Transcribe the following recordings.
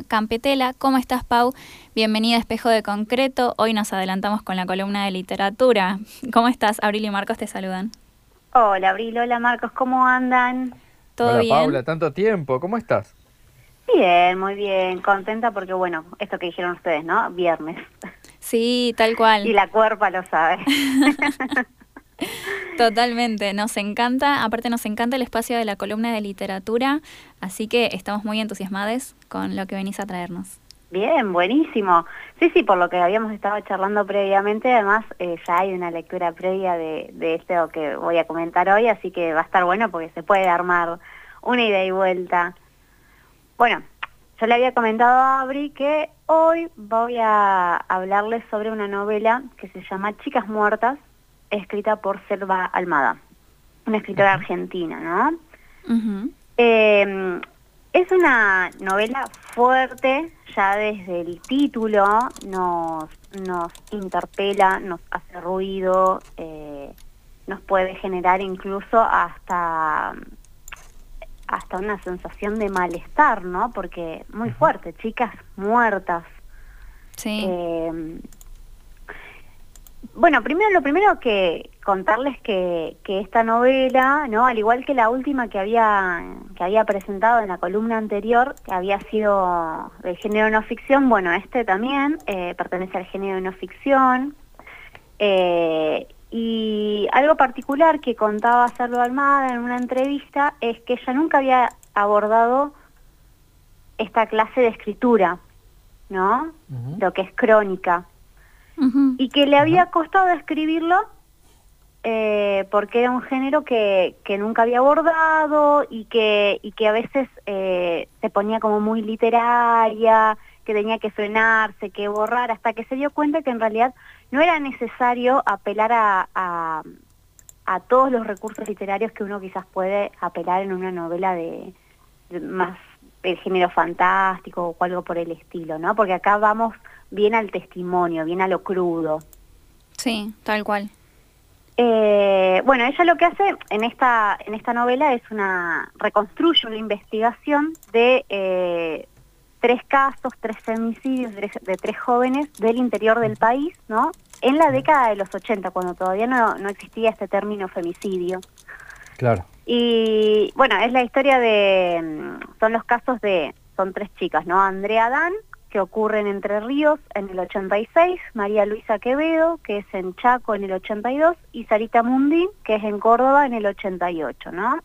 Paula Campetela. ¿Cómo estás, Pau? Bienvenida a Espejo de Concreto. Hoy nos adelantamos con la columna de literatura. ¿Cómo estás? Abril y Marcos te saludan. Hola, Abril. Hola, Marcos. ¿Cómo andan? ¿Todo Hola, bien? Paula, tanto tiempo. ¿Cómo estás? Bien, muy bien. Contenta porque, bueno, esto que dijeron ustedes, ¿no? Viernes. Sí, tal cual. Y la cuerpa lo sabe. Totalmente, nos encanta, aparte nos encanta el espacio de la columna de literatura, así que estamos muy entusiasmados con lo que venís a traernos. Bien, buenísimo. Sí, sí, por lo que habíamos estado charlando previamente, además eh, ya hay una lectura previa de, de esto que voy a comentar hoy, así que va a estar bueno porque se puede armar una ida y vuelta. Bueno, yo le había comentado a Abri que hoy voy a hablarles sobre una novela que se llama Chicas Muertas, escrita por Selva Almada, una escritora argentina, ¿no? Eh, es una novela fuerte, ya desde el título nos, nos interpela, nos hace ruido, eh, nos puede generar incluso hasta, hasta una sensación de malestar, ¿no? Porque muy fuerte, chicas muertas. Sí, Eh, bueno, primero lo primero que contarles que, que esta novela, ¿no? Al igual que la última que había que había presentado en la columna anterior, que había sido del género no ficción, bueno, este también eh, pertenece al género no ficción. Eh, y algo particular que contaba Cerdo Almada en una entrevista es que ella nunca había abordado esta clase de escritura, ¿no? Lo que es crónica Y que le había costado escribirlo eh, porque era un género que, que nunca había abordado y que, y que a veces eh, se ponía como muy literaria, que tenía que frenarse, que borrar, hasta que se dio cuenta que en realidad no era necesario apelar a, a, a todos los recursos literarios que uno quizás puede apelar en una novela de, de más del género fantástico o algo por el estilo, ¿no? Porque acá vamos bien al testimonio, bien a lo crudo. sí, tal cual. Eh, bueno, ella lo que hace en esta en esta novela es una reconstruye una investigación de eh, tres casos, tres femicidios de, de tres jóvenes del interior del país, ¿no? En la década de los 80, cuando todavía no, no existía este término femicidio. Claro. Y bueno, es la historia de, mm, son los casos de, son tres chicas, ¿no? Andrea Dan, que ocurre en Entre Ríos en el 86, María Luisa Quevedo, que es en Chaco en el 82, y Sarita Mundín, que es en Córdoba en el 88, ¿no?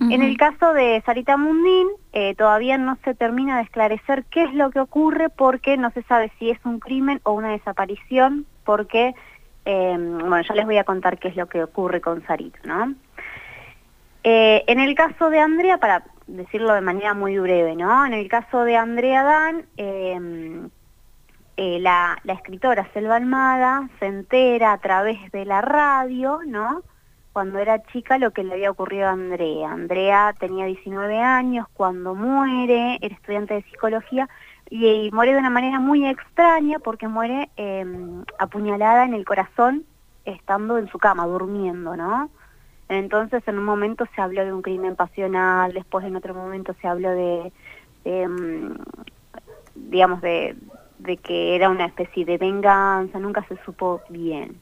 En el caso de Sarita Mundín, eh, todavía no se termina de esclarecer qué es lo que ocurre porque no se sabe si es un crimen o una desaparición, porque, eh, bueno, ya les voy a contar qué es lo que ocurre con Sarita, ¿no? Eh, en el caso de Andrea, para decirlo de manera muy breve, ¿no? En el caso de Andrea Dan, eh, eh, la, escritora Selva Almada se entera a través de la radio, ¿no? Cuando era chica lo que le había ocurrido a Andrea. Andrea tenía 19 años cuando muere, era estudiante de psicología y, y muere de una manera muy extraña porque muere eh, apuñalada en el corazón estando en su cama, durmiendo, ¿no? Entonces en un momento se habló de un crimen pasional, después en otro momento se habló de, de, mm, digamos, de, de que era una especie de venganza, nunca se supo bien.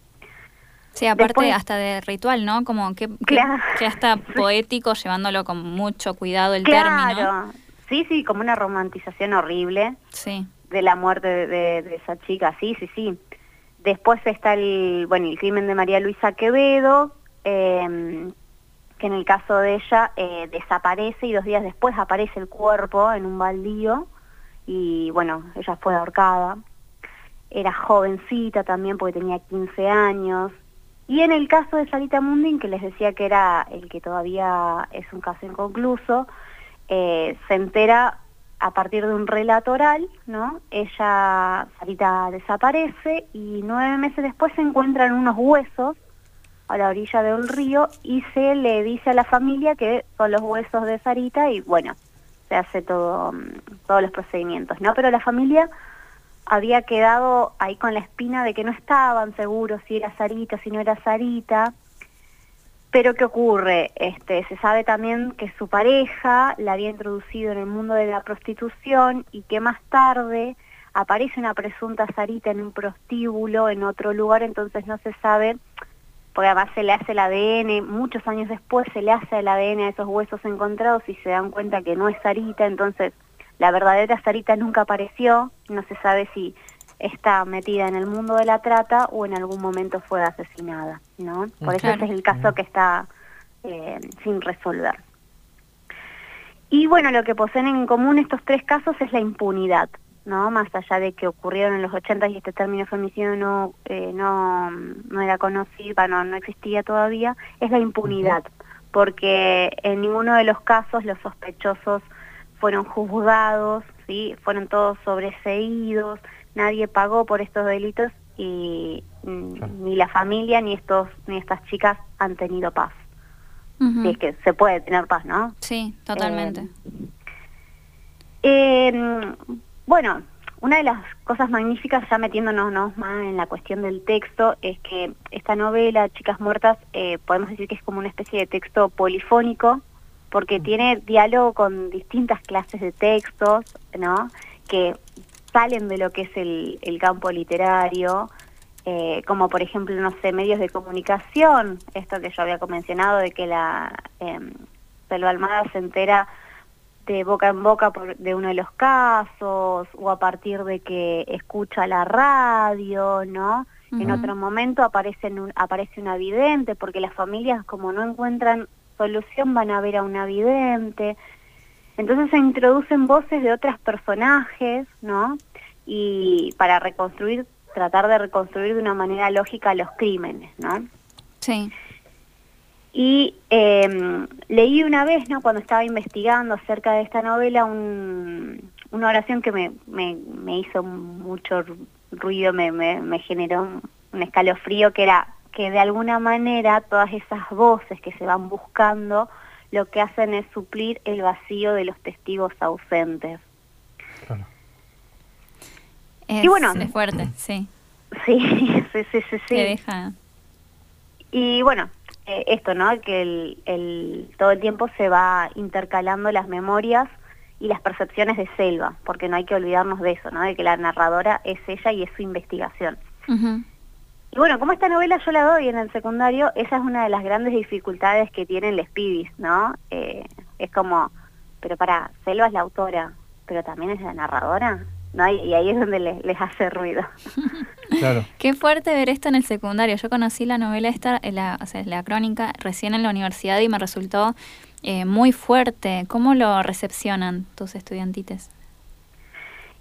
Sí, aparte Después- hasta de ritual, ¿no? Como que, que, Claro. que hasta poético, llevándolo con mucho cuidado el término. Claro, sí, sí, como una romantización horrible Sí, de la muerte de, de- de esa chica, sí, sí, sí. Después está el, bueno, el crimen de María Luisa Quevedo, eh, que en el caso de ella eh, desaparece y dos días después aparece el cuerpo en un baldío y bueno, ella fue ahorcada. Era jovencita también porque tenía 15 años. Y en el caso de Sarita Mundin, que les decía que era el que todavía es un caso inconcluso, eh, se entera a partir de un relato oral, ¿no? Ella, Sarita desaparece y nueve meses después se encuentran unos huesos a la orilla de un río y se le dice a la familia que son los huesos de Sarita y bueno, se hace todo, mm, todos los procedimientos, ¿no? Pero la familia había quedado ahí con la espina de que no estaban seguros si era Sarita, si no era Sarita. Pero ¿qué ocurre? Este, se sabe también que su pareja la había introducido en el mundo de la prostitución y que más tarde aparece una presunta Sarita en un prostíbulo en otro lugar, entonces no se sabe, porque además se le hace el ADN, muchos años después se le hace el ADN a esos huesos encontrados y se dan cuenta que no es Sarita, entonces la verdadera Sarita nunca apareció, no se sabe si está metida en el mundo de la trata o en algún momento fue asesinada, ¿no? Por eso ese es el caso que está eh, sin resolver. Y bueno, lo que poseen en común estos tres casos es la impunidad. ¿No? Más allá de que ocurrieron en los 80 y este término femicidio no, eh, no, no era conocido, no, no existía todavía, es la impunidad, porque en ninguno de los casos los sospechosos fueron juzgados, ¿sí? fueron todos sobreseídos, nadie pagó por estos delitos y ni la familia ni estos ni estas chicas han tenido paz. es que se puede tener paz, ¿no? Sí, totalmente. Eh, eh, bueno, una de las cosas magníficas, ya metiéndonos más en la cuestión del texto, es que esta novela, Chicas Muertas, eh, podemos decir que es como una especie de texto polifónico, porque tiene diálogo con distintas clases de textos, ¿no? Que salen de lo que es el, campo literario, eh, como por ejemplo, no sé, medios de comunicación, esto que yo había mencionado de que la eh, Almada se entera de boca en boca de uno de los casos o a partir de que escucha la radio, ¿no? En otro momento aparece, un, aparece una vidente porque las familias como no encuentran solución van a ver a una vidente. Entonces se introducen voces de otros personajes, ¿no? Y para reconstruir, tratar de reconstruir de una manera lógica los crímenes, ¿no? Sí. Y em, leí una vez, ¿no? cuando estaba investigando acerca de esta novela, una oración que me, me, hizo mucho ruido, me, me, generó un, escalofrío, que era que de alguna manera todas esas voces que se van buscando lo que hacen es suplir el vacío de los testigos ausentes. Claro. y bueno, es fuerte, sí. Sí, sí, sí, sí. sí. deja. Y bueno, eh, esto, ¿no? Que el, todo el tiempo se va intercalando las memorias y las percepciones de Selva, porque no hay que olvidarnos de eso, ¿no? De que la narradora es ella y es su investigación. Y bueno, como esta novela yo la doy en el secundario, esa es una de las grandes dificultades que tienen les pibis, ¿no? Eh, es como, pero para, Selva es la autora, pero también es la narradora. Y, ahí es donde les, hace ruido. Claro. Qué fuerte ver esto en el secundario. Yo conocí la novela esta, la, o sea, la crónica, recién en la universidad y me resultó eh, muy fuerte. ¿Cómo lo recepcionan tus estudiantites?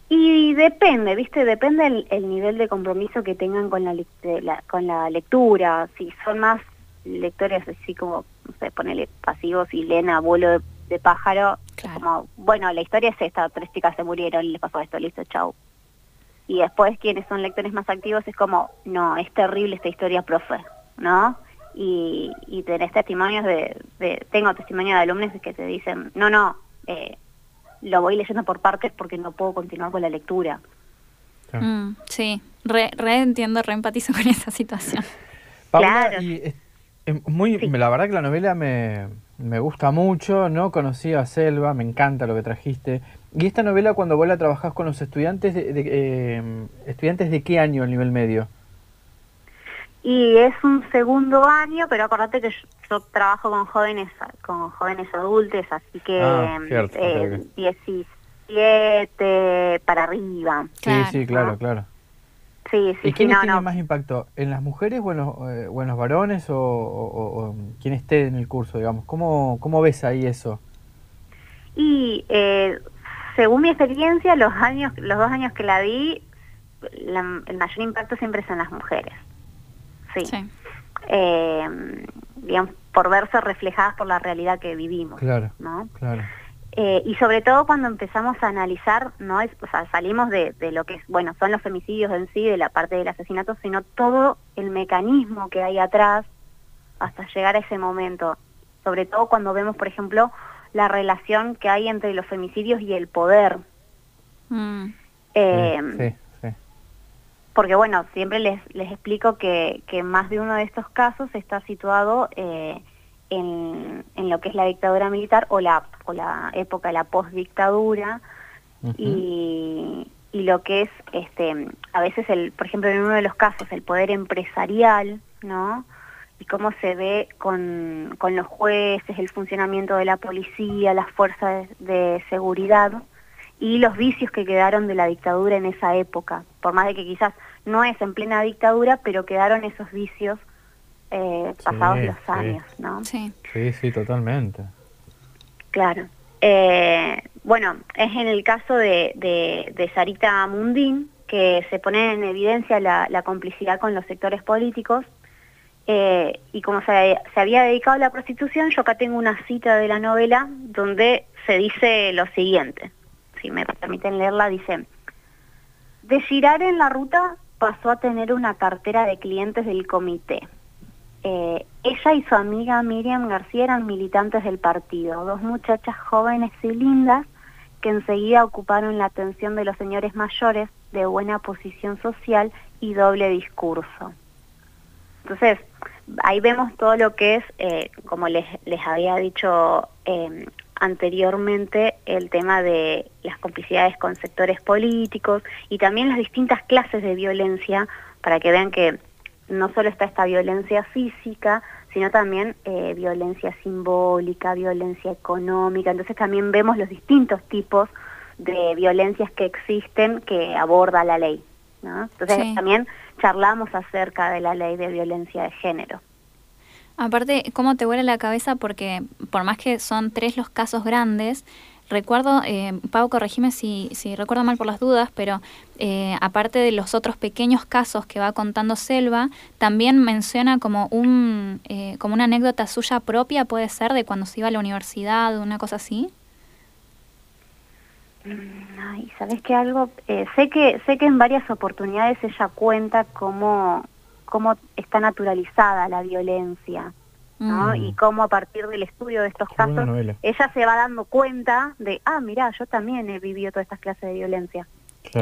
Y depende, ¿viste? Depende el, nivel de compromiso que tengan con la, con la lectura. Si son más lectores así como, no sé, ponele pasivos y leen abuelo de de pájaro, como, bueno, la historia es esta, tres chicas se murieron y les pasó esto, listo, chau. Y después quienes son lectores más activos es como, no, es terrible esta historia, profe, ¿no? Y, y tenés testimonios de, tengo testimonio de alumnos que te dicen, no, no, eh, lo voy leyendo por partes porque no puedo continuar con la lectura. Mm, sí, re, entiendo, re empatizo con esa situación. claro. y, muy, la verdad que la novela me, me gusta mucho, no conocía a Selva, me encanta lo que trajiste. ¿Y esta novela cuando vos la trabajás con los estudiantes, de, eh, estudiantes de qué año a nivel medio? Y es un segundo año, pero acordate que yo, trabajo con jóvenes con jóvenes adultos, así que ah, eh, 17 para arriba. Sí, sí, claro, claro. Sí, sí, ¿Y quiénes tienen más impacto? ¿En las mujeres o en los, eh, varones o, o, quien esté en el curso, digamos? ¿Cómo, cómo ves ahí eso? Y eh, según mi experiencia, los años, los dos años que la di, el mayor impacto siempre es en las mujeres. Sí. Eh, digamos, por verse reflejadas por la realidad que vivimos. Claro. ¿no? Claro. Eh, y sobre todo cuando empezamos a analizar, no es, o sea, salimos de, de, lo que es, bueno, son los femicidios en sí, de la parte del asesinato, sino todo el mecanismo que hay atrás hasta llegar a ese momento. Sobre todo cuando vemos, por ejemplo, la relación que hay entre los femicidios y el poder. Mm. Eh, sí, sí, Porque bueno, siempre les, les explico que, que más de uno de estos casos está situado eh, en, en, lo que es la dictadura militar o la, o la época de la postdictadura y, y lo que es, este, a veces, el, por ejemplo, en uno de los casos, el poder empresarial, ¿no? Y cómo se ve con, con los jueces, el funcionamiento de la policía, las fuerzas de seguridad y los vicios que quedaron de la dictadura en esa época. Por más de que quizás no es en plena dictadura, pero quedaron esos vicios eh, pasados los años, ¿no? Sí. sí, sí, totalmente. Claro. Eh, bueno, es en el caso de, de, Sarita Mundín que se pone en evidencia la, complicidad con los sectores políticos eh, y como se, se, había dedicado a la prostitución, yo acá tengo una cita de la novela donde se dice lo siguiente, si me permiten leerla, dice, de girar en la ruta pasó a tener una cartera de clientes del comité. Eh, ella y su amiga Miriam García eran militantes del partido, dos muchachas jóvenes y lindas que enseguida ocuparon la atención de los señores mayores de buena posición social y doble discurso. Entonces, ahí vemos todo lo que es, eh, como les, había dicho eh, anteriormente el tema de las complicidades con sectores políticos y también las distintas clases de violencia para que vean que no solo está esta violencia física, sino también eh, violencia simbólica, violencia económica. Entonces también vemos los distintos tipos de violencias que existen que aborda la ley. Entonces también charlamos acerca de la ley de violencia de género. Aparte, ¿cómo te huele la cabeza? Porque por más que son tres los casos grandes, recuerdo, eh, Pau, corregime si, si recuerdo mal por las dudas, pero eh, aparte de los otros pequeños casos que va contando Selva, también menciona como, un, eh, como una anécdota suya propia, puede ser, de cuando se iba a la universidad, una cosa así. Mm, ay, ¿sabes qué algo? Eh, sé que sé que en varias oportunidades ella cuenta cómo cómo está naturalizada la violencia, ¿no? Mm. Y cómo a partir del estudio de estos casos ella se va dando cuenta de, ah, mira, yo también he vivido todas estas clases de violencia.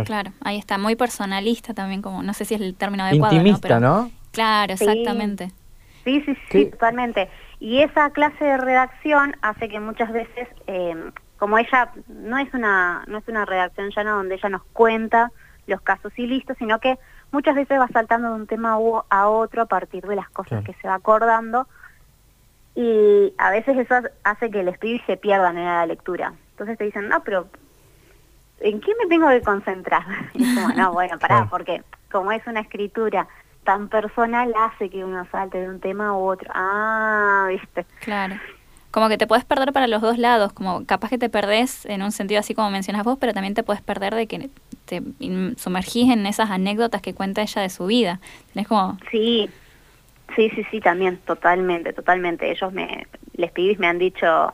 Claro. ahí está, muy personalista también, como no sé si es el término adecuado. Intimista, ¿no? Claro, exactamente. Sí, sí, sí, totalmente. Y esa clase de redacción hace que muchas veces, eh, como ella no es una no es una redacción llana donde ella nos cuenta los casos y listo, sino que muchas veces va saltando de un tema a otro a partir de las cosas que se va acordando y a veces eso hace que el espíritu se pierdan en la lectura. Entonces te dicen, no, pero ¿en qué me tengo que concentrar? Y es como, no, bueno, pará, porque como es una escritura tan personal, hace que uno salte de un tema a otro. Ah, viste. Claro como que te puedes perder para los dos lados, como capaz que te perdés en un sentido así como mencionas vos, pero también te puedes perder de que te sumergís en esas anécdotas que cuenta ella de su vida. Es como... Sí, sí, sí, sí, también, totalmente, totalmente. Ellos me, les pibis me han dicho,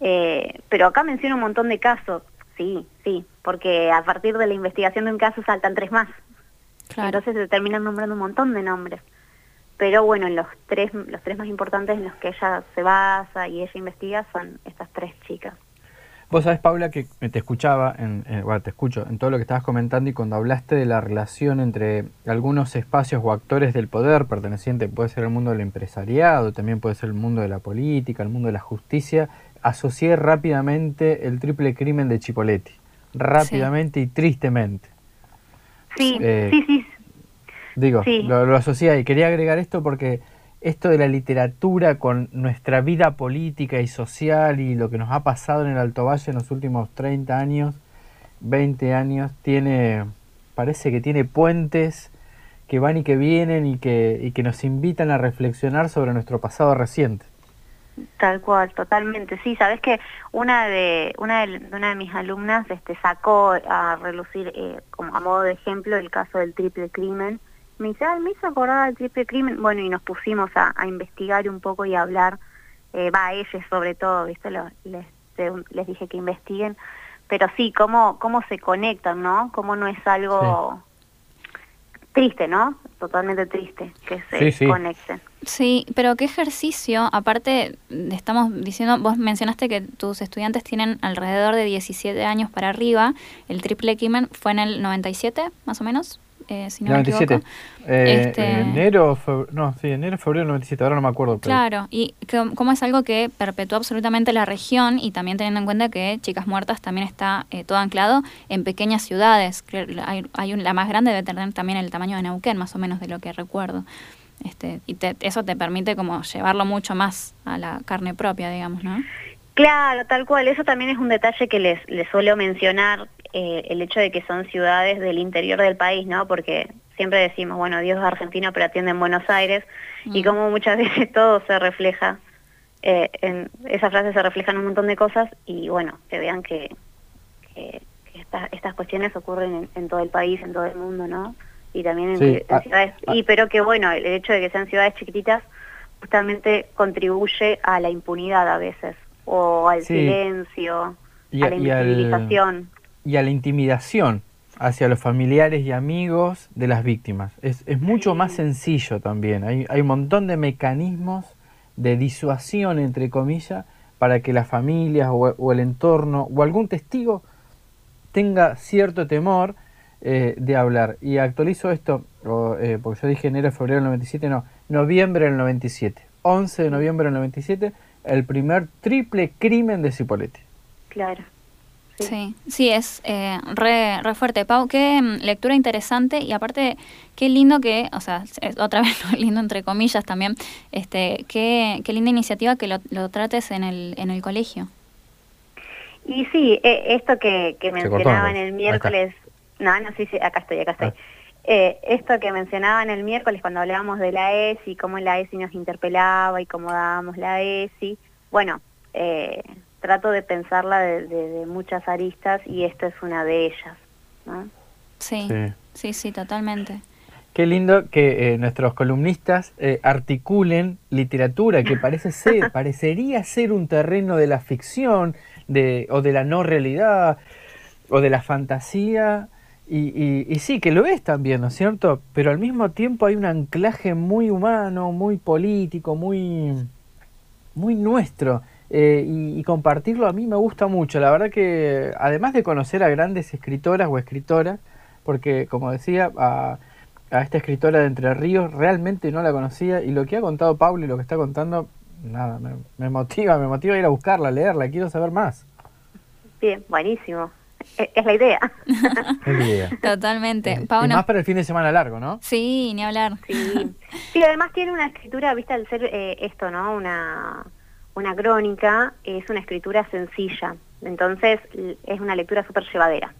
eh, pero acá menciono un montón de casos, sí, sí, porque a partir de la investigación de un caso saltan tres más. Claro. Entonces se terminan nombrando un montón de nombres pero bueno, los tres, los tres más importantes en los que ella se basa y ella investiga son estas tres chicas. Vos sabés, Paula, que te escuchaba, en, bueno, te escucho en todo lo que estabas comentando y cuando hablaste de la relación entre algunos espacios o actores del poder perteneciente, puede ser el mundo del empresariado, también puede ser el mundo de la política, el mundo de la justicia, asocié rápidamente el triple crimen de Chipoletti, rápidamente y tristemente. Sí, eh, sí, sí, Digo, lo, lo asocié y quería agregar esto porque esto de la literatura con nuestra vida política y social y lo que nos ha pasado en el Alto Valle en los últimos 30 años, 20 años, tiene, parece que tiene puentes que van y que vienen y que, y que nos invitan a reflexionar sobre nuestro pasado reciente. Tal cual, totalmente. Sí, sabes que una de una de, una de mis alumnas este, sacó a relucir eh, como a modo de ejemplo el caso del triple crimen me dice, me hizo acordar del triple crimen. Bueno, y nos pusimos a, investigar un poco y a hablar, eh, va a ellos sobre todo, ¿viste? les, les dije que investiguen. Pero sí, cómo, cómo se conectan, ¿no? Cómo no es algo triste, ¿no? Totalmente triste que se conecten. Sí, pero qué ejercicio, aparte estamos diciendo, vos mencionaste que tus estudiantes tienen alrededor de 17 años para arriba, el triple crimen fue en el 97, más o menos. Eh, si no me equivoco. Eh, este... enero, febrero, no, sí, enero, febrero del 97, ahora no me acuerdo. Claro, y como es algo que perpetuó absolutamente la región y también teniendo en cuenta que Chicas Muertas también está eh, todo anclado en pequeñas ciudades. Hay, hay la más grande debe tener también el tamaño de Neuquén, más o menos de lo que recuerdo. Este, y eso te permite como llevarlo mucho más a la carne propia, digamos, ¿no? Claro, tal cual. Eso también es un detalle que les, les suelo mencionar, eh, el hecho de que son ciudades del interior del país, ¿no? Porque siempre decimos, bueno, Dios es argentino, pero atiende en Buenos Aires, y mm. como muchas veces todo se refleja, eh, en esa frase se reflejan un montón de cosas, y bueno, que vean que, que, estas cuestiones ocurren en, todo el país, en todo el mundo, ¿no? Y también en, ah, ciudades, ah. y pero que bueno, el hecho de que sean ciudades chiquititas justamente contribuye a la impunidad a veces o al silencio, a, la invisibilización. Y, a la intimidación hacia los familiares y amigos de las víctimas. Es, es mucho más sencillo también. Hay, hay un montón de mecanismos de disuasión, entre comillas, para que las familias o, el entorno o algún testigo tenga cierto temor eh, de hablar. Y actualizo esto, eh, porque yo dije enero, febrero del 97, no, noviembre del 97. 11 de noviembre del 97 el primer triple crimen de Cipoletti. Claro. Sí, sí, es eh, re, fuerte. Pau, qué mm, lectura interesante y aparte, qué lindo que, o sea, otra vez lindo entre comillas también, este, qué, qué linda iniciativa que lo, lo, trates en el, en el colegio. Y sí, e, esto que, que mencionaba en el miércoles, no, no, sí, sí, acá estoy, acá estoy. Ah. Eh, esto que mencionaban el miércoles cuando hablábamos de la ESI, cómo la ESI nos interpelaba y cómo dábamos la ESI, bueno, eh, trato de pensarla de, muchas aristas y esta es una de ellas. Sí, sí, sí, totalmente. Qué lindo que eh, nuestros columnistas articulen literatura que parece ser, parecería ser un terreno de la ficción de, o de la no realidad o de la fantasía y, y, sí, que lo es también, ¿no es cierto? Pero al mismo tiempo hay un anclaje muy humano, muy político, muy, muy nuestro. Eh, y, compartirlo a mí me gusta mucho. La verdad que, además de conocer a grandes escritoras o escritoras, porque como decía, a, a esta escritora de Entre Ríos realmente no la conocía y lo que ha contado Pablo y lo que está contando, nada, me, me motiva, me motiva a ir a buscarla, a leerla, quiero saber más. Bien, buenísimo. E, es la idea. es la idea. Totalmente. y más para el fin de semana largo, ¿no? Sí, ni hablar. Sí, sí además tiene una escritura, viste, al ser eh, esto, ¿no? Una, una crónica, es una escritura sencilla. Entonces es una lectura súper llevadera.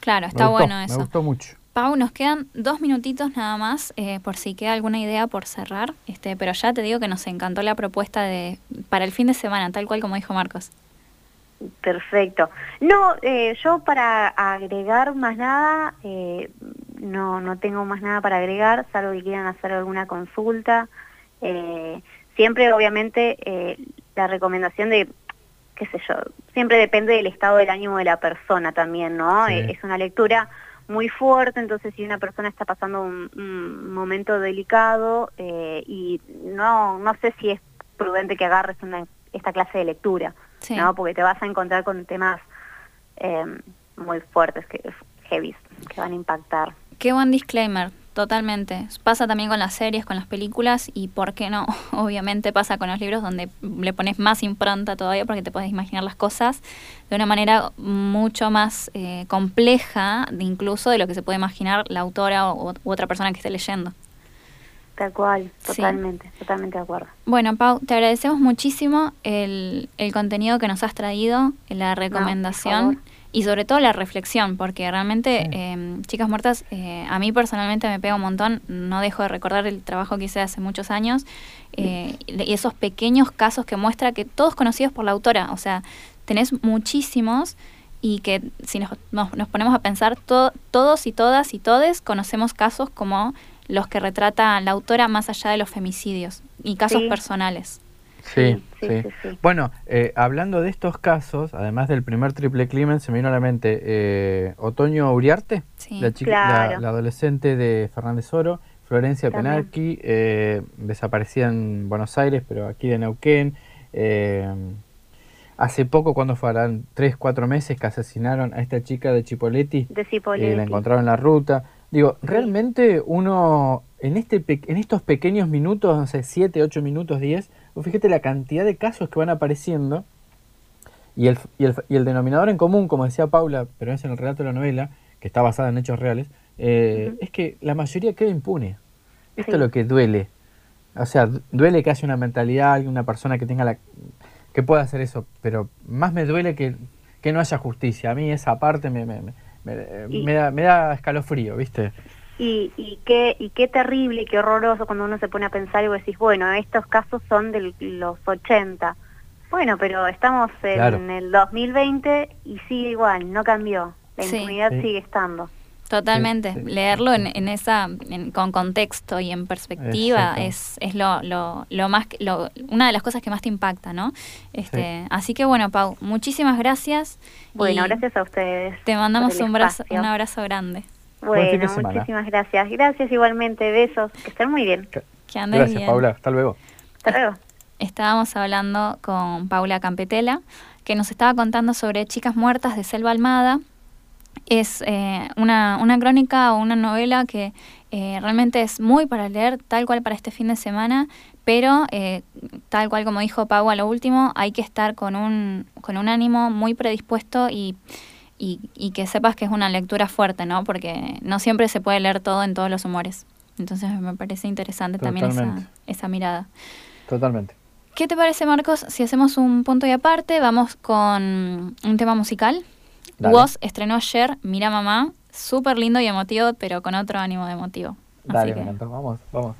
Claro, está bueno eso. Me gustó mucho. Pau, nos quedan dos minutitos nada más, eh, por si queda alguna idea por cerrar, este, pero ya te digo que nos encantó la propuesta de para el fin de semana, tal cual como dijo Marcos. Perfecto. No, eh, yo para agregar más nada, eh, no, no tengo más nada para agregar, salvo que quieran hacer alguna consulta. Eh, siempre, obviamente, la recomendación de, qué sé yo, siempre depende del estado del ánimo de la persona también, ¿no? es una lectura muy fuerte, entonces si una persona está pasando un, un momento delicado y no, no sé si es prudente que agarres una, esta clase de lectura. ¿no? Porque te vas a encontrar con temas em, muy fuertes, que, heavy, que van a impactar. Qué buen disclaimer, totalmente. Pasa también con las series, con las películas y, ¿por qué no? Obviamente pasa con los libros donde le pones más impronta todavía porque te puedes imaginar las cosas de una manera mucho más eh, compleja, incluso de lo que se puede imaginar la autora u otra persona que esté leyendo. Tal cual, totalmente, totalmente de acuerdo. Bueno, Pau, te agradecemos muchísimo el, el contenido que nos has traído, la recomendación y sobre todo la reflexión, porque realmente em, Chicas Muertas eh, a mí personalmente me pega un montón, no dejo de recordar el trabajo que hice hace muchos años eh, y esos pequeños casos que muestra que todos conocidos por la autora, o sea, tenés muchísimos y que si nos, nos, ponemos a pensar, todos y todas y todes conocemos casos como los que retrata la autora más allá de los femicidios y casos personales. Sí, sí. Bueno, eh, hablando de estos casos, además del primer triple crimen, se me vino a la mente eh, Otoño Uriarte, la, chica, la, adolescente de Fernández Oro, Florencia Penalqui, eh, desaparecida en Buenos Aires, pero aquí de Neuquén. hace poco, cuando fueron tres, cuatro meses, que asesinaron a esta chica de Chipoletti. De Chipoletti. la encontraron en la ruta. Digo, realmente uno en, este, en estos pequeños minutos, no sé, 7, 8 minutos, 10, fíjate la cantidad de casos que van apareciendo y el, y el, y el denominador en común, como decía Paula, pero es en el relato de la novela, que está basada en hechos reales, eh, es que la mayoría queda impune. Esto es lo que duele. O sea, duele que haya una mentalidad, una persona que tenga la que pueda hacer eso, pero más me duele que, que no haya justicia. A mí esa parte me, me, me, da, me da escalofrío, ¿viste? Y, y, qué, y qué terrible y qué horroroso cuando uno se pone a pensar y vos decís, bueno, estos casos son de los 80. Bueno, pero estamos en el 2020 y sigue igual, no cambió. La impunidad sigue estando. Totalmente. Leerlo en, en esa, con contexto y en perspectiva es, es lo, lo, lo más, lo, una de las cosas que más te impacta, ¿no? Este, Así que bueno, Pau, muchísimas gracias. Bueno, gracias a ustedes. Te mandamos un, brazo, un abrazo grande. Bueno, muchísimas gracias. Gracias igualmente, besos. Que estén muy bien. Que, gracias, Paula. Hasta luego. Hasta luego. Estábamos hablando con Paula Campetela, que nos estaba contando sobre Chicas Muertas de Selva Almada, es eh, una, una, crónica o una novela que eh, realmente es muy para leer, tal cual para este fin de semana, pero eh, tal cual como dijo Pau a lo último, hay que estar con un, con un ánimo muy predispuesto y, y, que sepas que es una lectura fuerte, ¿no? Porque no siempre se puede leer todo en todos los humores. Entonces me parece interesante también esa, esa mirada. Totalmente. ¿Qué te parece, Marcos, si hacemos un punto y aparte? Vamos con un tema musical. Woz estrenó ayer Mira Mamá, súper lindo y emotivo, pero con otro ánimo de emotivo. Dale, me encantó. Vamos, vamos.